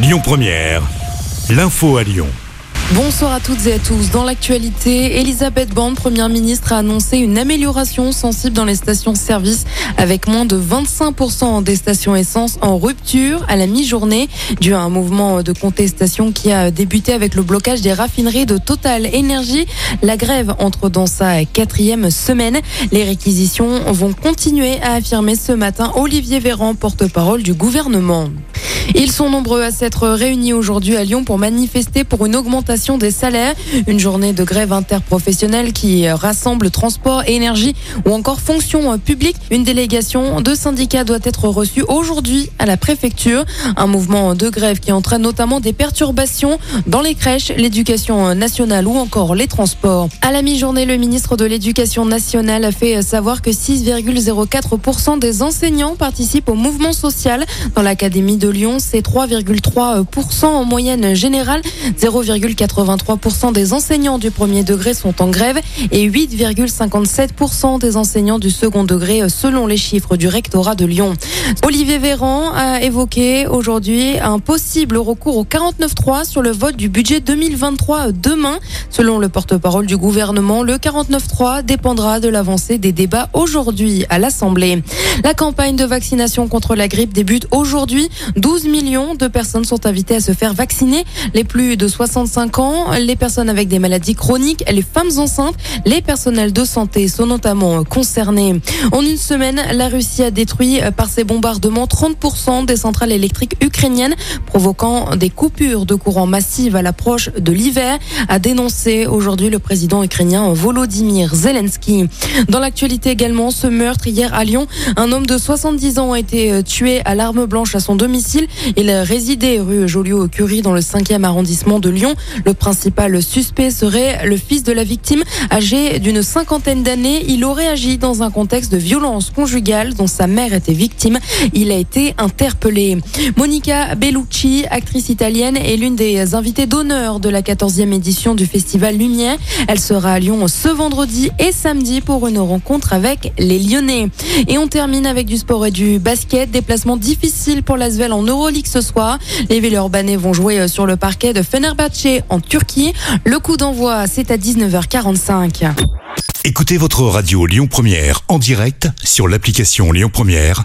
Lyon Première, l'info à Lyon. Bonsoir à toutes et à tous. Dans l'actualité, Elisabeth Borne, première ministre, a annoncé une amélioration sensible dans les stations-service avec moins de 25% des stations essence en rupture à la mi-journée dû à un mouvement de contestation qui a débuté avec le blocage des raffineries de Total Énergie. La grève entre dans sa quatrième semaine. Les réquisitions vont continuer, a affirmé ce matin Olivier Véran, porte-parole du gouvernement. Ils sont nombreux à s'être réunis aujourd'hui à Lyon pour manifester pour une augmentation des salaires. Une journée de grève interprofessionnelle qui rassemble transport, énergie ou encore fonction publique. Une délégation de syndicats doit être reçue aujourd'hui à la préfecture. Un mouvement de grève qui entraîne notamment des perturbations dans les crèches, l'éducation nationale ou encore les transports. À la mi-journée, le ministre de l'Éducation nationale a fait savoir que 6,04% des enseignants participent au mouvement social dans l'Académie de Lyon c'est 3,3% en moyenne générale. 0,83% des enseignants du premier degré sont en grève et 8,57% des enseignants du second degré selon les chiffres du rectorat de Lyon. Olivier Véran a évoqué aujourd'hui un possible recours au 49.3 sur le vote du budget 2023 demain. Selon le porte-parole du gouvernement, le 49.3 dépendra de l'avancée des débats aujourd'hui à l'Assemblée. La campagne de vaccination contre la grippe débute aujourd'hui. 12 millions de personnes sont invitées à se faire vacciner. Les plus de 65 ans, les personnes avec des maladies chroniques, les femmes enceintes, les personnels de santé sont notamment concernés. En une semaine, la Russie a détruit par ses bombardements 30% des centrales électriques ukrainiennes, provoquant des coupures de courant massives à l'approche de l'hiver, a dénoncé aujourd'hui le président ukrainien Volodymyr Zelensky. Dans l'actualité également, ce meurtre hier à Lyon, un homme de 70 ans a été tué à l'arme blanche à son domicile. Il résidait rue Joliot-Curie dans le 5e arrondissement de Lyon. Le principal suspect serait le fils de la victime, âgé d'une cinquantaine d'années. Il aurait agi dans un contexte de violence conjugale dont sa mère était victime. Il a été interpellé. Monica Bellucci, actrice italienne, est l'une des invitées d'honneur de la 14e édition du Festival Lumière. Elle sera à Lyon ce vendredi et samedi pour une rencontre avec les Lyonnais. Et on termine avec du sport et du basket. Déplacement difficile pour l'Asvel en Euroleague ce soir. Les Villeurbanais vont jouer sur le parquet de Fenerbahçe en Turquie. Le coup d'envoi, c'est à 19h45. Écoutez votre radio Lyon Première en direct sur l'application Lyon Première,